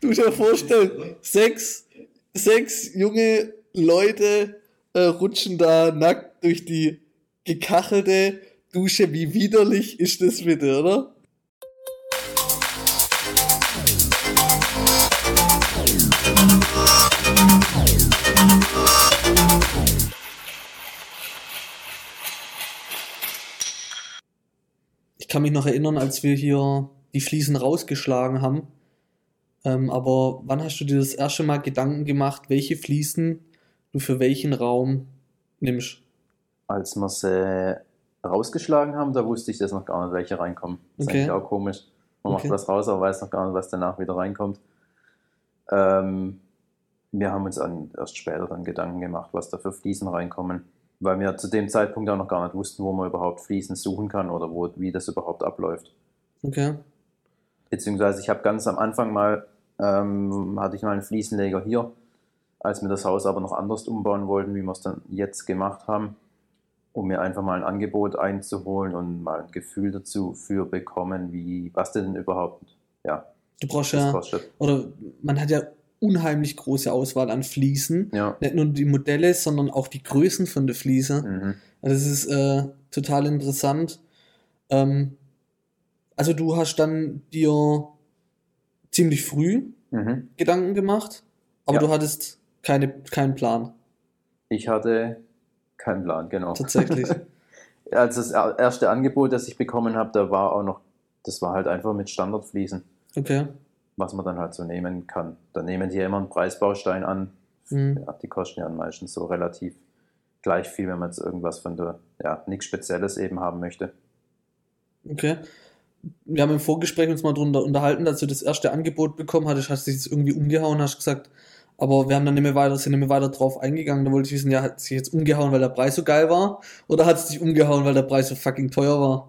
Du musst dir vorstellen, sechs, sechs junge Leute äh, rutschen da nackt durch die gekachelte Dusche. Wie widerlich ist das bitte, oder? Ich kann mich noch erinnern, als wir hier die Fliesen rausgeschlagen haben. Ähm, aber wann hast du dir das erste Mal Gedanken gemacht, welche Fliesen du für welchen Raum nimmst? Als wir sie rausgeschlagen haben, da wusste ich das noch gar nicht, welche reinkommen. Das ist Okay. eigentlich auch komisch. Man Okay. macht was raus, aber weiß noch gar nicht, was danach wieder reinkommt. Ähm, wir haben uns an, erst später dann Gedanken gemacht, was da für Fliesen reinkommen. Weil wir zu dem Zeitpunkt auch noch gar nicht wussten, wo man überhaupt Fliesen suchen kann oder wo, wie das überhaupt abläuft. Okay. Beziehungsweise ich habe ganz am Anfang mal, ähm, hatte ich mal einen Fliesenleger hier, als wir das Haus aber noch anders umbauen wollten, wie wir es dann jetzt gemacht haben, um mir einfach mal ein Angebot einzuholen und mal ein Gefühl dazu für bekommen, wie, was denn überhaupt, ja, Du brauchst ja, kostet. oder man hat ja unheimlich große Auswahl an Fliesen. Ja. Nicht nur die Modelle, sondern auch die Größen von der Fliese. Mhm. Also das ist äh, total interessant. Ähm, also du hast dann dir ziemlich früh Mhm. Gedanken gemacht, aber Ja. du hattest keine, keinen Plan, Ich hatte keinen Plan, genau. tatsächlich. Als das er- erste Angebot, das ich bekommen habe, da war auch noch, das war halt einfach mit Standardfliesen. Okay. was man dann halt so nehmen kann. Da nehmen die ja immer einen Preisbaustein an. Mhm. Ja, die kosten ja meistens so relativ gleich viel, wenn man jetzt irgendwas von der, ja, nichts Spezielles eben haben möchte. Okay. Wir haben im Vorgespräch uns mal drunter unterhalten, als du das erste Angebot bekommen hattest, hast du dich jetzt irgendwie umgehauen, hast gesagt, aber wir haben dann nicht mehr weiter, sind nicht mehr weiter drauf eingegangen. Da wollte ich wissen, ja, hat sich jetzt umgehauen, weil der Preis so geil war? Oder hat es dich umgehauen, weil der Preis so fucking teuer war?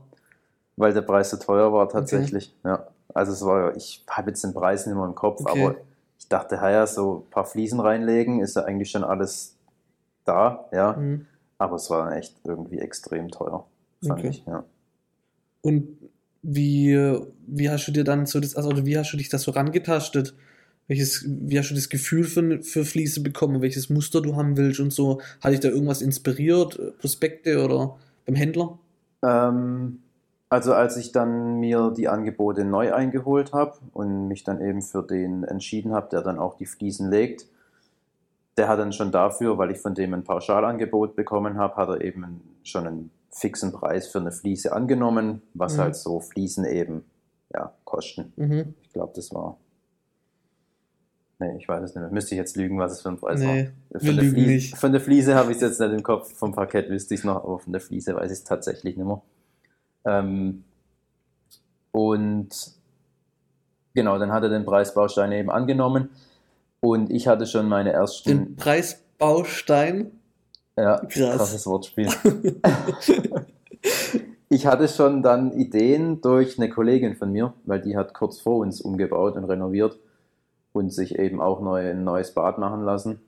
Weil der Preis so teuer war tatsächlich. Ja. Also es war, ich habe jetzt den Preis nicht mehr im Kopf, Okay. aber ich dachte, ja, so ein paar Fliesen reinlegen, ist ja eigentlich schon alles da, ja. Mhm. Aber es war echt irgendwie extrem teuer, fand Okay. ich, ja. Und wie, wie hast du dir dann so das, also wie hast du dich da so rangetastet? Welches, wie hast du das Gefühl für, für Fliese bekommen, welches Muster du haben willst und so? Hat dich da irgendwas inspiriert? Prospekte oder beim Händler? Ähm, also als ich dann mir die Angebote neu eingeholt habe und mich dann eben für den entschieden habe, der dann auch die Fliesen legt, der hat dann schon dafür, weil ich von dem ein Pauschalangebot bekommen habe, hat er eben schon einen fixen Preis für eine Fliese angenommen, was Mhm. halt so Fliesen eben ja, kosten. Mhm. Ich glaube, das war. Nee, ich weiß es nicht mehr. Müsste ich jetzt lügen, was es für ein Preis Nee, war. wir Von der, lügen Fliese, nicht. von der Fliese habe ich es jetzt nicht im Kopf. Vom Parkett wüsste ich es noch, aber von der Fliese weiß ich es tatsächlich nicht mehr. Ähm, und genau, dann hat er den Preisbaustein eben angenommen. Und ich hatte schon meine ersten. Den Preisbaustein. Ja, Krass. krasses Wortspiel. ich hatte schon dann Ideen durch eine Kollegin von mir, weil die hat kurz vor uns umgebaut und renoviert und sich eben auch neu, ein neues Bad machen lassen.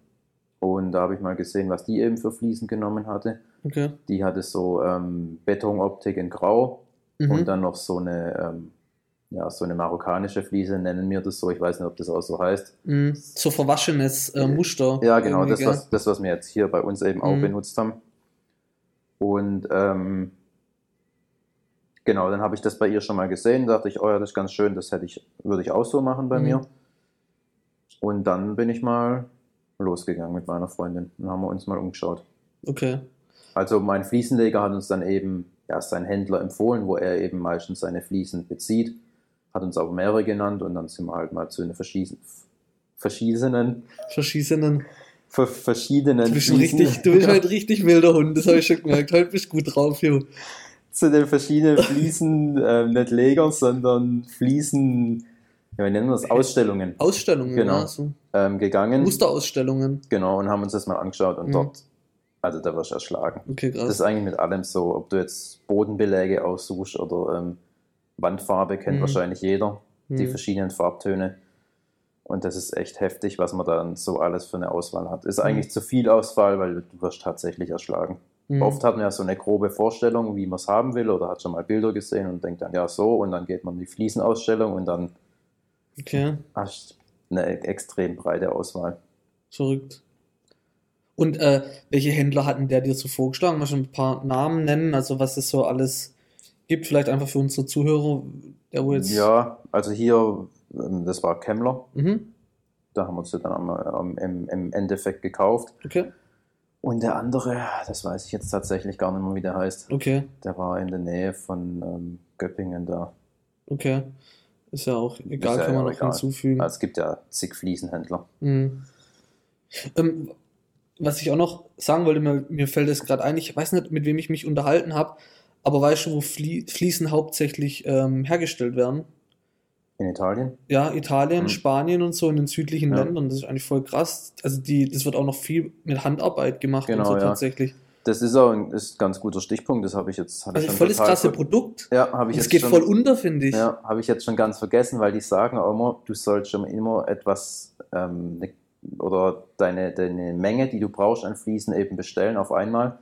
Und da habe ich mal gesehen, was die eben für Fliesen genommen hatte. Okay. Die hatte so ähm, Betonoptik in Grau Mhm. und dann noch so eine, ähm, ja, so eine marokkanische Fliese, nennen wir das so. Ich weiß nicht, ob das auch so heißt. Mhm. So verwaschenes äh, Muster. Ja, genau, das was, das, was wir jetzt hier bei uns eben auch Mhm. benutzt haben. Und ähm, genau, dann habe ich das bei ihr schon mal gesehen, dachte ich, oh ja, das ist ganz schön, das hätte ich, würde ich auch so machen bei Mhm. mir. Und dann bin ich mal losgegangen mit meiner Freundin und haben wir uns mal umgeschaut. Okay. Also mein Fliesenleger hat uns dann eben ja, seinen Händler empfohlen, wo er eben meistens seine Fliesen bezieht, hat uns auch mehrere genannt und dann sind wir halt mal zu den verschiedenen, verschiedenen, Verschießenen. ver- verschiedenen Du bist, richtig, du bist halt richtig wilder Hund, das habe ich schon gemerkt. Heute bist du gut drauf, Jo. zu den verschiedenen Fliesen, ähm, nicht Leger, sondern Fliesen, ja, wie nennen wir das, Ausstellungen Ausstellungen, Genau. ja, so ähm, gegangen. Musterausstellungen. Genau, und haben uns das mal angeschaut und Mhm. dort, also da wirst du erschlagen. Okay, Das ist eigentlich mit allem so, ob du jetzt Bodenbeläge aussuchst oder ähm, Wandfarbe, kennt Mhm. wahrscheinlich jeder, die Hm. verschiedenen Farbtöne. Und das ist echt heftig, was man dann so alles für eine Auswahl hat. Ist eigentlich zu viel Auswahl, weil du wirst tatsächlich erschlagen. Hm. Oft hat man ja so eine grobe Vorstellung, wie man es haben will, oder hat schon mal Bilder gesehen und denkt dann, ja, so, und dann geht man in die Fliesenausstellung und dann Okay. hast eine extrem breite Auswahl. Verrückt. Und äh, welche Händler hatten der dir so vorgeschlagen? Mal schon ein paar Namen nennen, also was es so alles gibt, vielleicht einfach für unsere Zuhörer, der wo jetzt. Ja, also hier, ähm, das war Kemmler. Mhm. Da haben wir uns dann am, am, im, im Endeffekt gekauft. Okay. Und der andere, das weiß ich jetzt tatsächlich gar nicht mehr, wie der heißt. Okay. Der war in der Nähe von ähm, Göppingen da. Okay. Ist ja auch egal, ja kann man ja noch egal. hinzufügen. Also es gibt ja zig Fliesenhändler. Mhm. Ähm, was ich auch noch sagen wollte, mir, mir fällt es gerade ein, ich weiß nicht, mit wem ich mich unterhalten habe, aber weißt du, wo Flie Fliesen hauptsächlich ähm, hergestellt werden? In Italien? Ja, Italien, Mhm. Spanien und so in den südlichen Ja. Ländern, das ist eigentlich voll krass. Also die, das wird auch noch viel mit Handarbeit gemacht Genau, und so ja. tatsächlich. Das ist auch ein, ist ein ganz guter Stichpunkt, das habe ich jetzt. Hatte Also schon voll das total krasse Produkt. Ja, habe ich Das jetzt geht schon, voll unter, finde ich. Ja, habe ich jetzt schon ganz vergessen, weil die sagen auch immer, du sollst schon immer etwas ähm, ne, oder deine, deine Menge, die du brauchst an Fliesen eben bestellen auf einmal,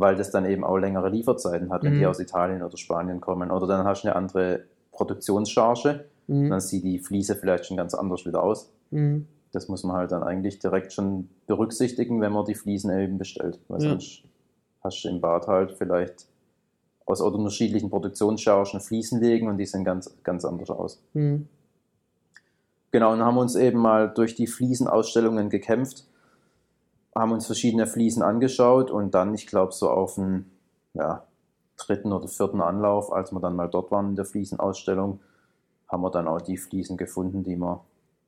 weil das dann eben auch längere Lieferzeiten hat, wenn die Mhm. aus Italien oder Spanien kommen. Oder dann hast du eine andere Produktionscharge, Mhm. dann sieht die Fliese vielleicht schon ganz anders wieder aus. Mhm. Das muss man halt dann eigentlich direkt schon berücksichtigen, wenn man die Fliesen eben bestellt. Weil Ja. sonst hast du im Bad halt vielleicht aus unterschiedlichen Produktionschargen Fliesen legen und die sehen ganz, ganz anders aus. Mhm. Genau, und haben uns eben mal durch die Fliesenausstellungen gekämpft, haben uns verschiedene Fliesen angeschaut und dann, ich glaube, so auf den ja, dritten oder vierten Anlauf, als wir dann mal dort waren in der Fliesenausstellung, haben wir dann auch die Fliesen gefunden, die wir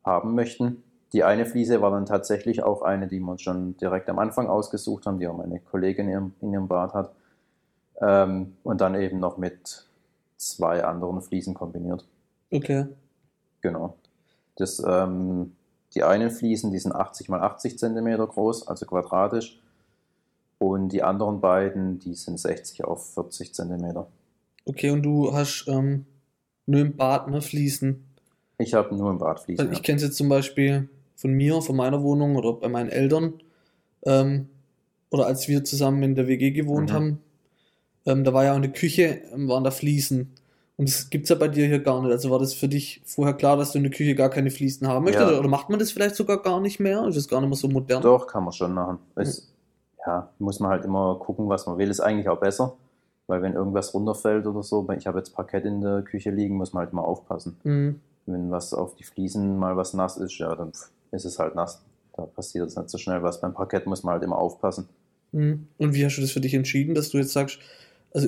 haben möchten. Die eine Fliese war dann tatsächlich auch eine, die wir schon direkt am Anfang ausgesucht haben, die auch meine Kollegin in ihrem, in ihrem Bad hat. Ähm, und dann eben noch mit zwei anderen Fliesen kombiniert. Okay. Genau. Das, ähm, die einen Fliesen, die sind 80 mal 80 Zentimeter groß, also quadratisch. Und die anderen beiden, die sind 60 auf 40 Zentimeter. Okay, und du hast ähm, nur im Bad, ne, Fliesen. Ich habe nur im Bad Fliesen. Also ich kenne es jetzt zum Beispiel von mir, von meiner Wohnung oder bei meinen Eltern. Ähm, oder als wir zusammen in der WG gewohnt Mhm. haben, ähm, da war ja auch eine Küche, ähm, waren da Fliesen. Und das gibt's ja bei dir hier gar nicht. Also war das für dich vorher klar, dass du in der Küche gar keine Fliesen haben möchtest? Ja. Oder macht man das vielleicht sogar gar nicht mehr? Ist das gar nicht mehr so modern? Doch, kann man schon machen. Es, ja, muss man halt immer gucken, was man will. Ist eigentlich auch besser, weil wenn irgendwas runterfällt oder so, ich habe jetzt Parkett in der Küche liegen, muss man halt immer aufpassen. Mhm. Wenn was auf die Fliesen mal was nass ist, ja, dann ist es halt nass. Da passiert es nicht so schnell was. Beim Parkett muss man halt immer aufpassen. Mhm. Und wie hast du das für dich entschieden, dass du jetzt sagst, also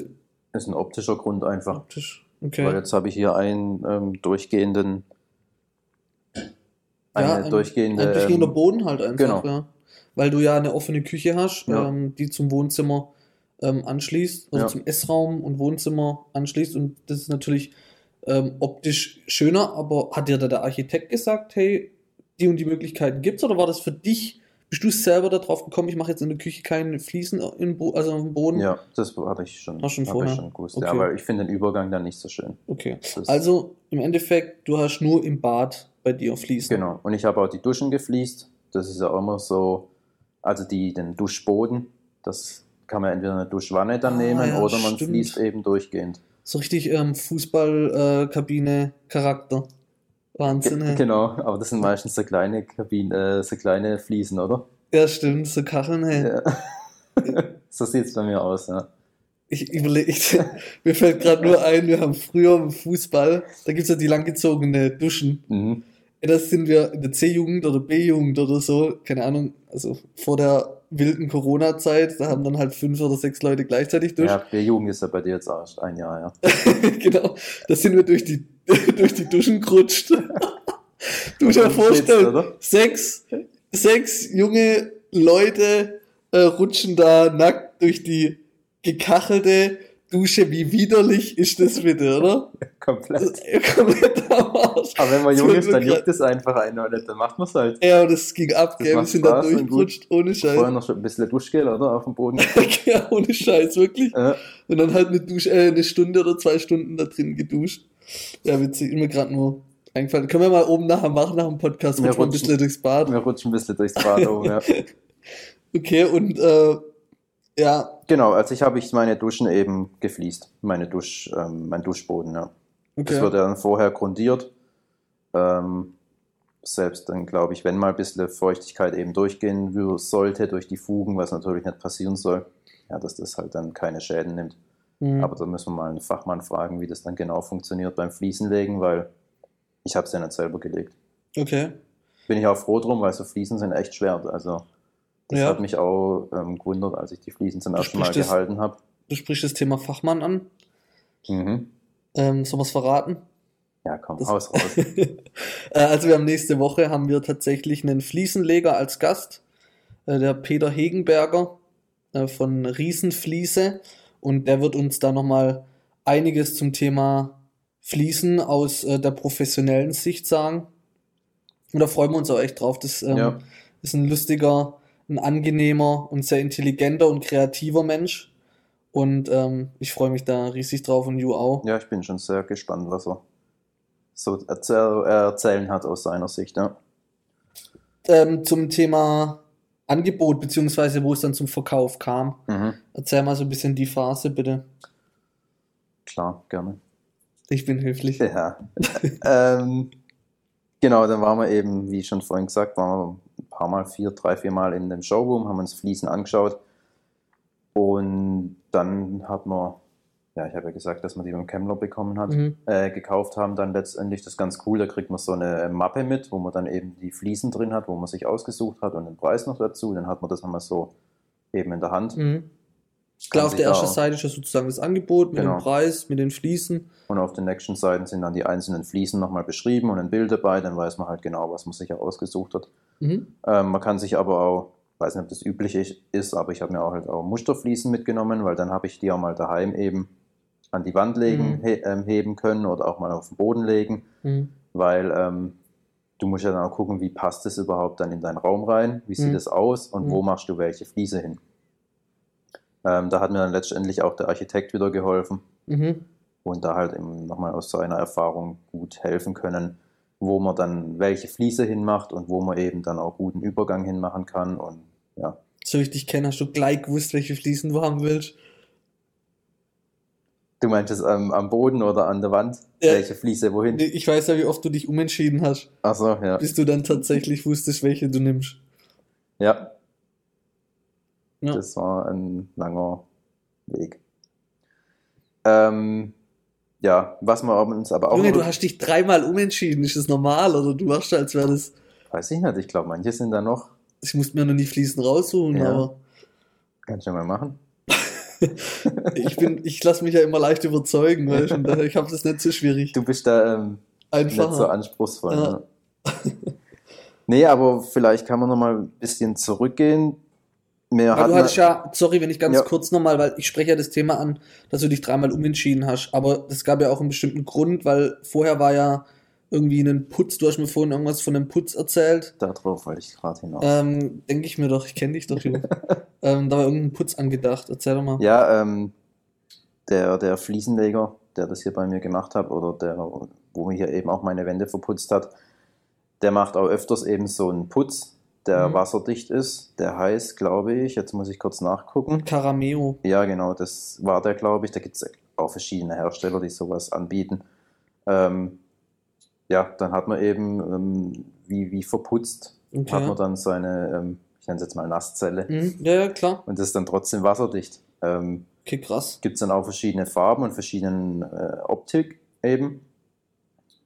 Ist ein optischer Grund einfach. optisch, Weil okay. jetzt habe ich hier einen ähm, durchgehenden. Eine Ja, ein- durchgehende. Ein durchgehender ähm, Boden halt einfach, genau. ja. Weil du ja eine offene Küche hast, Ja. ähm, die zum Wohnzimmer ähm, anschließt, also Ja. zum Essraum und Wohnzimmer anschließt. Und das ist natürlich ähm, optisch schöner, aber hat dir da der Architekt gesagt, hey, die und die Möglichkeiten gibt's oder war das für dich? Bist du selber darauf gekommen, ich mache jetzt in der Küche keine Fliesen im Bo also auf dem Boden? ja, das hatte ich schon, Hast schon vorher? ich schon gewusst. Okay. Ja, weil ich finde den Übergang dann nicht so schön. Okay. Das- Also im Endeffekt, du hast nur im Bad bei dir Fliesen. Genau. Und ich habe auch die Duschen gefliest. Das ist ja auch immer so, also die, den Duschboden, das kann man entweder eine Duschwanne dann Ah, nehmen ja, oder man stimmt. fließt eben durchgehend. So richtig ähm, Fußballkabine-Charakter. Wahnsinn, genau, aber das sind meistens so kleine Kabinen, äh, so kleine Fliesen, oder? Ja, stimmt, so Kacheln, hey. Ja. so sieht es bei mir aus, ja. Ich überlege, mir fällt gerade nur ein, wir haben früher im Fußball, da gibt's ja die langgezogene Duschen. Mhm. Das sind wir in der C-Jugend oder B-Jugend oder so, keine Ahnung, also vor der wilden Corona-Zeit, da haben dann halt fünf oder sechs Leute gleichzeitig durch. Ja, der Jugend ist ja bei dir jetzt erst ein Jahr, ja. genau, da sind wir durch die, durch die Duschen gerutscht. du musst dir vorstellen, oder? sechs, sechs junge Leute äh, rutschen da nackt durch die gekachelte Dusche. Wie widerlich ist das bitte, oder? Komplett. Das ist komplett am Arsch. Aber wenn man jung ist, dann juckt es einfach einen nicht, dann macht man es halt. Ja, und das ging ab, Das gell? Wir sind da durchgerutscht, ohne Vorher Scheiß. noch schon ein bisschen Duschgel, oder? Auf dem Boden. ja, ohne Scheiß, wirklich. Ja. Und dann halt eine, Dusche, äh, eine Stunde oder zwei Stunden da drin geduscht. Ja, witzig, ist mir gerade nur eingefallen. Können wir mal oben nachher machen, nach dem Podcast, Wir rutschen wir ein bisschen durchs Bad. Wir rutschen ein bisschen durchs Bad oben, ja. Okay, und äh, ja, Genau, also ich habe ich meine Duschen eben gefliest. Meine Dusch, ähm, mein Duschboden, ja. Das okay. wird ja dann vorher grundiert. Ähm, selbst dann glaube ich, wenn mal ein bisschen Feuchtigkeit eben durchgehen sollte durch die Fugen, was natürlich nicht passieren soll, ja, dass das halt dann keine Schäden nimmt. Mhm. Aber da müssen wir mal einen Fachmann fragen, wie das dann genau funktioniert beim Fliesenlegen, weil ich habe es ja nicht selber gelegt. Okay. Bin ich auch froh drum, weil so Fliesen sind echt schwer. Also das Ja. hat mich auch ähm, gewundert, als ich die Fliesen zum ersten Mal das- gehalten habe. Du sprichst das Thema Fachmann an. Mhm. Ähm, sollen wir es verraten? Ja, komm, Das- haus raus. Äh, also wir haben nächste Woche haben wir tatsächlich einen Fliesenleger als Gast, äh, der Peter Hegenberger äh, von Riesenfliese und der wird uns da nochmal einiges zum Thema Fließen aus äh, der professionellen Sicht sagen. Und da freuen wir uns auch echt drauf. Das ähm, Ja. ist ein lustiger, ein angenehmer und sehr intelligenter und kreativer Mensch. Und ähm, ich freue mich da riesig drauf und you auch. Ja, ich bin schon sehr gespannt, was er so erzähl erzählen hat aus seiner Sicht. Ja. ähm, zum Thema Angebot, beziehungsweise wo es dann zum Verkauf kam. Mhm. Erzähl mal so ein bisschen die Phase, bitte. Klar, gerne. Ich bin höflich. Ja. ähm, genau, dann waren wir eben, wie schon vorhin gesagt, waren wir ein paar Mal, vier, drei, vier Mal in dem Showroom, haben uns Fliesen angeschaut. Und dann hat man, ja, ich habe ja gesagt, dass man die beim Kemmler bekommen hat, Mhm. äh, gekauft haben. Dann letztendlich das ist ganz cool, da kriegt man so eine Mappe mit, wo man dann eben die Fliesen drin hat, wo man sich ausgesucht hat und den Preis noch dazu. Dann hat man das nochmal so eben in der Hand. Mhm. Klar, auf der ersten Seite ist ja sozusagen das Angebot mit Genau. dem Preis, mit den Fliesen. Und auf den nächsten Seiten sind dann die einzelnen Fliesen nochmal beschrieben und ein Bild dabei, dann weiß man halt genau, was man sich ja ausgesucht hat. Mhm. Ähm, man kann sich aber auch, weiß nicht, ob das üblich ich- ist, aber ich habe mir auch halt auch Musterfliesen mitgenommen, weil dann habe ich die auch mal daheim eben an die Wand legen, Mhm. he ähm, heben können oder auch mal auf den Boden legen, Mhm. weil ähm, du musst ja dann auch gucken, wie passt es überhaupt dann in deinen Raum rein, wie sieht Mhm. es aus und Mhm. wo machst du welche Fliese hin. Ähm, da hat mir dann letztendlich auch der Architekt wieder geholfen Mhm. und da halt eben nochmal aus seiner Erfahrung gut helfen können, wo man dann welche Fliese hinmacht und wo man eben dann auch guten Übergang hinmachen kann und ja. So wie ich dich kenne, hast du gleich gewusst, welche Fliesen du haben willst. Du meinst es am, Boden oder an der Wand? Ja. Welche Fliese wohin? Ich weiß ja, wie oft du dich umentschieden hast, Achso, ja. bis du dann tatsächlich wusstest, welche du nimmst. Ja, Ja. das war ein langer Weg. Ähm, ja, was wir uns aber auch Junge, du hast dich dreimal umentschieden. Ist das normal? Oder du machst, als wäre das. weiß ich nicht, ich glaube, manche sind da noch. Ich musste mir noch nie Fliesen raussuchen, Ja. aber Kannst du mal machen. Ich bin, ich lasse mich ja immer leicht überzeugen, weißt du, daher, ich habe das nicht so schwierig. Du bist da ähm, nicht so Einfacher. anspruchsvoll. Ja. Ne? nee, aber vielleicht kann man noch mal ein bisschen zurückgehen. Wir Aber du hattest ja, sorry, wenn ich ganz Ja. kurz nochmal, weil ich spreche ja das Thema an, dass du dich dreimal umentschieden hast. Aber das gab ja auch einen bestimmten Grund, weil vorher war ja irgendwie ein Putz, du hast mir vorhin irgendwas von einem Putz erzählt. Darauf wollte ich gerade hinaus. Ähm, Denke ich mir doch, ich kenne dich doch, Junge. ähm, da war irgendein Putz angedacht. Erzähl doch mal. Ja, ähm, der, der Fliesenleger, der das hier bei mir gemacht hat, oder der, wo mir hier eben auch meine Wände verputzt hat, der macht auch öfters eben so einen Putz, der Mhm. wasserdicht ist. Der heißt, glaube ich, jetzt muss ich kurz nachgucken. Carameo. Ja, genau, das war der, glaube ich. Da gibt es auch verschiedene Hersteller, die sowas anbieten. Ähm, ja, dann hat man eben ähm, wie, wie verputzt, Okay. hat man dann seine, ähm, ich nenne es jetzt mal Nasszelle. Mhm, ja, ja, klar. Und das ist dann trotzdem wasserdicht. Ähm, Okay, krass. gibt es dann auch verschiedene Farben und verschiedenen äh, Optik eben.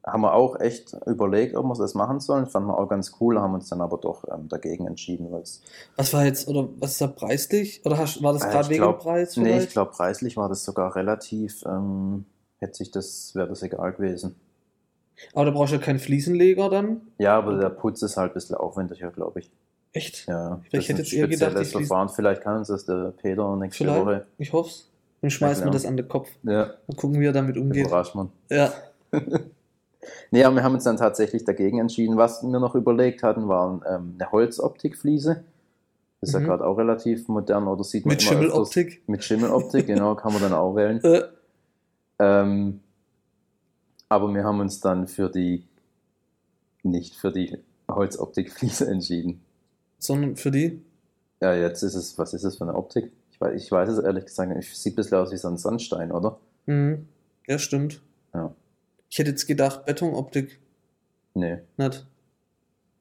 Haben wir auch echt überlegt, ob wir das machen sollen. Fanden wir auch ganz cool, haben uns dann aber doch ähm, dagegen entschieden, weil es. Was war jetzt, oder was ist da preislich? Oder hast, war das Äh, gerade wegen glaub- Preis? Nee, vielleicht? ich glaube, preislich war das sogar relativ, ähm, hätte sich das, wäre das egal gewesen. Aber da brauchst du ja keinen Fliesenleger dann. Ja, aber der Putz ist halt ein bisschen aufwendiger, glaube ich. Echt? Ja, Ich das hätte ist jetzt eher gedacht, Fliesen- Verfahren. Vielleicht kann uns das der Peter nächste Vielleicht. Woche. Ich hoff's. Dann schmeißen wir genau. das an den Kopf. Ja, Mal gucken, wie er damit umgeht. überrascht man. Ja. Nee, aber wir haben uns dann tatsächlich dagegen entschieden. Was wir noch überlegt hatten, waren ähm, eine Holzoptikfliese. Das ist Mhm. ja gerade auch relativ modern oder sieht man Mit öfters. Schimmeloptik. Mit Schimmeloptik, genau, kann man dann auch wählen. Äh, Ähm, aber wir haben uns dann für die, nicht für die Holzoptikfliese entschieden. sondern für die. Ja, jetzt ist es, was ist es für eine Optik? Ich weiß, ich weiß es ehrlich gesagt nicht. Sieht ein bisschen aus wie so ein Sandstein, oder? Mhm. Ja, stimmt. Ja. Ich hätte jetzt gedacht, Betonoptik. Nee. Nicht.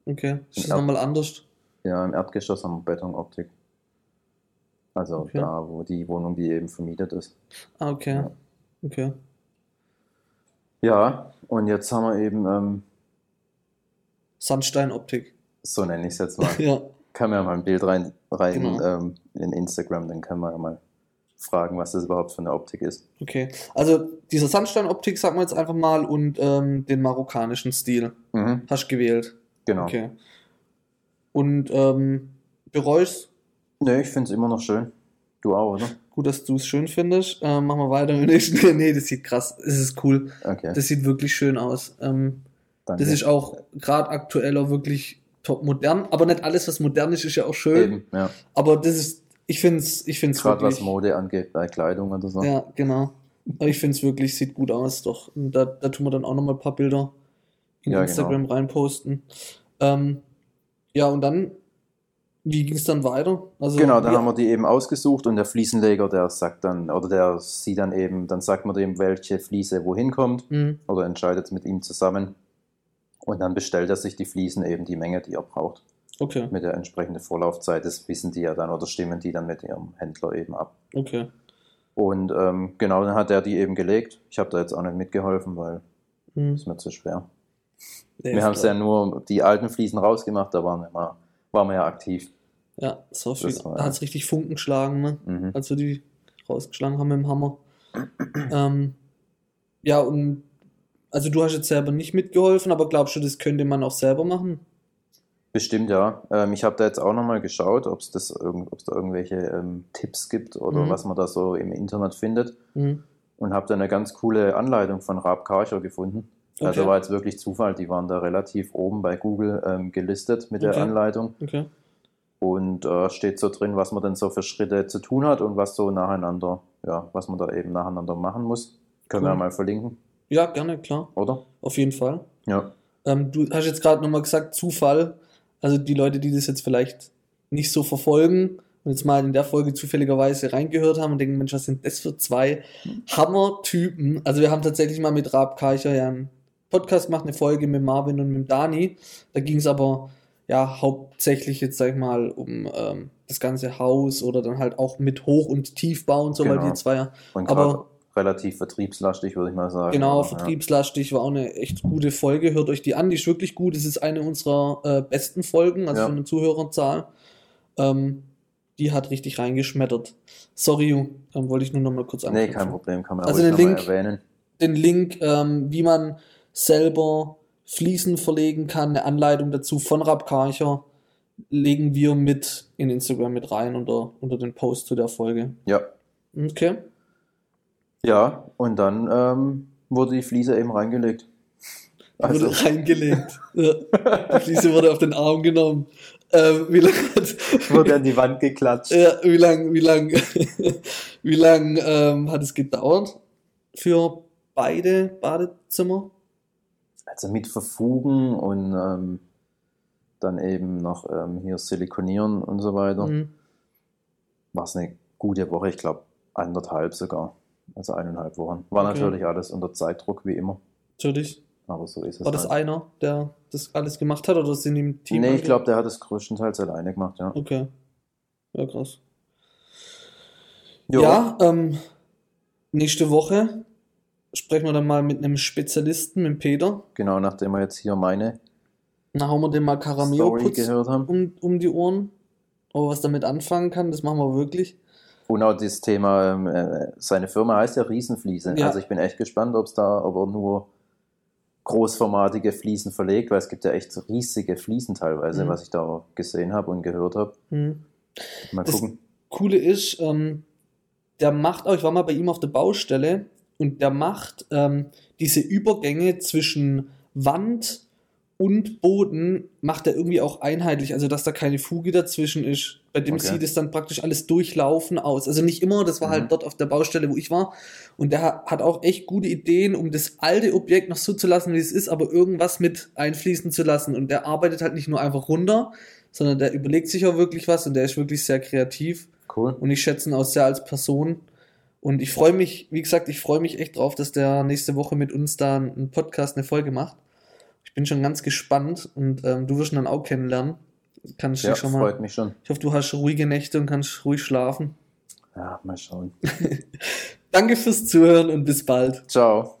Okay. Ist das nochmal anders? Ja, im Erdgeschoss haben wir Betonoptik. Also Okay. da, wo die Wohnung, die eben vermietet ist. Ah, okay. Ja. Okay. Ja, und jetzt haben wir eben, ähm, Sandsteinoptik. so nenne ich es jetzt mal, Ja. kann man ja mal ein Bild rein, rein Genau. ähm, in Instagram, dann können wir ja mal fragen, was das überhaupt für eine Optik ist. Okay. Also dieser Sandsteinoptik, sagen wir jetzt einfach mal, und ähm, den marokkanischen Stil Mhm, hast du gewählt. genau. Okay. Und ähm, bereust? Nee, ich finde es immer noch schön. Du auch, oder? Gut, dass du es schön findest. Ähm, machen wir weiter mit nächsten. nee, das sieht krass. Es ist cool. Okay, Das sieht wirklich schön aus. Ähm, danke. das ist auch gerade aktuell auch wirklich top modern. Aber nicht alles, was modern ist, ist ja auch schön. Eben, ja. Aber das ist, ich finde es ich find's Gerade was. Mode angeht, bei Kleidung oder so. Ja, genau. Aber ich finde es wirklich, sieht gut aus, doch. Und da, da tun wir dann auch nochmal ein paar Bilder in Ja, Instagram reinposten. Ähm, ja, und dann, wie ging es dann weiter? Also, Genau, dann haben wir die eben ausgesucht und der Fliesenleger, der sagt dann, oder der sieht dann eben, dann sagt man dem, welche Fliese wohin kommt Mhm, oder entscheidet es mit ihm zusammen. Und dann bestellt er sich die Fliesen eben die Menge, die er braucht, okay, mit der entsprechenden Vorlaufzeit. Das wissen die ja dann oder stimmen die dann mit ihrem Händler eben ab. okay. Und ähm, genau, dann hat er die eben gelegt. Ich habe da jetzt auch nicht mitgeholfen, weil Mhm. es mir zu schwer. Nee, wir ist haben es ja nur die alten Fliesen rausgemacht, da waren wir, mal, waren wir ja aktiv. Ja, war viel. war- da hat es richtig Funken geschlagen, ne? Mhm. als wir die rausgeschlagen haben mit dem Hammer. ähm, ja, und also du hast jetzt selber nicht mitgeholfen, aber glaubst du, das könnte man auch selber machen? Bestimmt, ja. Ähm, ich habe da jetzt auch nochmal geschaut, ob es das ob's da irgendwelche ähm, Tipps gibt oder Mhm. was man da so im Internet findet. Mhm. Und habe da eine ganz coole Anleitung von Raab Karcher gefunden. Also Okay. war jetzt wirklich Zufall, die waren da relativ oben bei Google ähm, gelistet mit der Okay. Anleitung. Okay. Und äh, steht so drin, was man denn so für Schritte zu tun hat und was so nacheinander, ja, was man da eben nacheinander machen muss. Können wir Cool. ja mal verlinken, Ja, gerne, klar. oder? Auf jeden Fall. Ja. Ähm, du hast jetzt gerade nochmal gesagt, Zufall. Also die Leute, die das jetzt vielleicht nicht so verfolgen und jetzt mal in der Folge zufälligerweise reingehört haben und denken, Mensch, was sind das für zwei Hammer-Typen? Also wir haben tatsächlich mal mit Raab Karcher ja einen Podcast gemacht, eine Folge mit Marvin und mit Dani. Da ging es aber ja hauptsächlich jetzt, sag ich mal, um ähm, das ganze Haus oder dann halt auch mit Hoch- und Tiefbau und so, weil Genau. die zwei ja Und Aber- relativ vertriebslastig, würde ich mal sagen. Genau, vertriebslastig war auch eine echt gute Folge. Hört euch die an, die ist wirklich gut. Es ist eine unserer äh, besten Folgen, also Ja. von der Zuhörerzahl. Ähm, die hat richtig reingeschmettert. Sorry, Ju, ähm, wollte ich nur noch mal kurz Nee, anknüpfen. kein Problem, kann man Also den Link- erwähnen. Den Link, ähm, wie man selber Fliesen verlegen kann, eine Anleitung dazu von Rab Karcher, legen wir mit in Instagram mit rein unter, unter den Post zu der Folge. Ja. Okay. Ja, und dann ähm, wurde die Fliese eben reingelegt. Also, wurde reingelegt. ja. Die Fliese wurde auf den Arm genommen. Ähm, wie lange hat, wurde an die Wand geklatscht. ja, wie lang, wie lang, wie lang ähm, hat es gedauert für beide Badezimmer? Also mit Verfugen und ähm, dann eben noch ähm, hier silikonieren und so weiter. Mhm. War es eine gute Woche, ich glaube anderthalb sogar. Also eineinhalb Wochen. War Okay. natürlich alles unter Zeitdruck wie immer. Natürlich. Aber so ist es. War das halt. einer, der das alles gemacht hat oder sind im Team? Nee, ich glaube, der hat es größtenteils alleine gemacht, ja. Okay. Ja, krass. Jo. Ja, ähm, nächste Woche sprechen wir dann mal mit einem Spezialisten, mit Peter. Genau, nachdem wir jetzt hier meine Dann hauen wir den mal Carameo gehört haben. um, um die Ohren. Aber was damit anfangen kann, das machen wir wirklich. Und auch das Thema, ähm, äh, seine Firma heißt ja Riesenfliese. Ja. Also ich bin echt gespannt, ob es da aber nur großformatige Fliesen verlegt, weil es gibt ja echt riesige Fliesen teilweise, Mhm. was ich da gesehen habe und gehört habe. Hm. Mal Das- gucken. Coole ist, ähm, der macht auch, ich war mal bei ihm auf der Baustelle und der macht ähm, diese Übergänge zwischen Wand und Boden, macht er irgendwie auch einheitlich, also dass da keine Fuge dazwischen ist. Bei dem Okay. sieht es dann praktisch alles durchlaufen aus. Also nicht immer, das war Mhm. halt dort auf der Baustelle, wo ich war. Und der ha- hat auch echt gute Ideen, um das alte Objekt noch so zu lassen, wie es ist, aber irgendwas mit einfließen zu lassen. Und der arbeitet halt nicht nur einfach runter, sondern der überlegt sich auch wirklich was und der ist wirklich sehr kreativ. Cool. Und ich schätze ihn auch sehr als Person. Und ich freue mich, wie gesagt, ich freue mich echt drauf, dass der nächste Woche mit uns da einen Podcast, eine Folge macht. Ich bin schon ganz gespannt und ähm, du wirst ihn dann auch kennenlernen. Kannst Ja, dich schon mal. freut mich schon. Ich hoffe, du hast ruhige Nächte und kannst ruhig schlafen. Ja, mal schauen. Danke fürs Zuhören und bis bald. Ciao.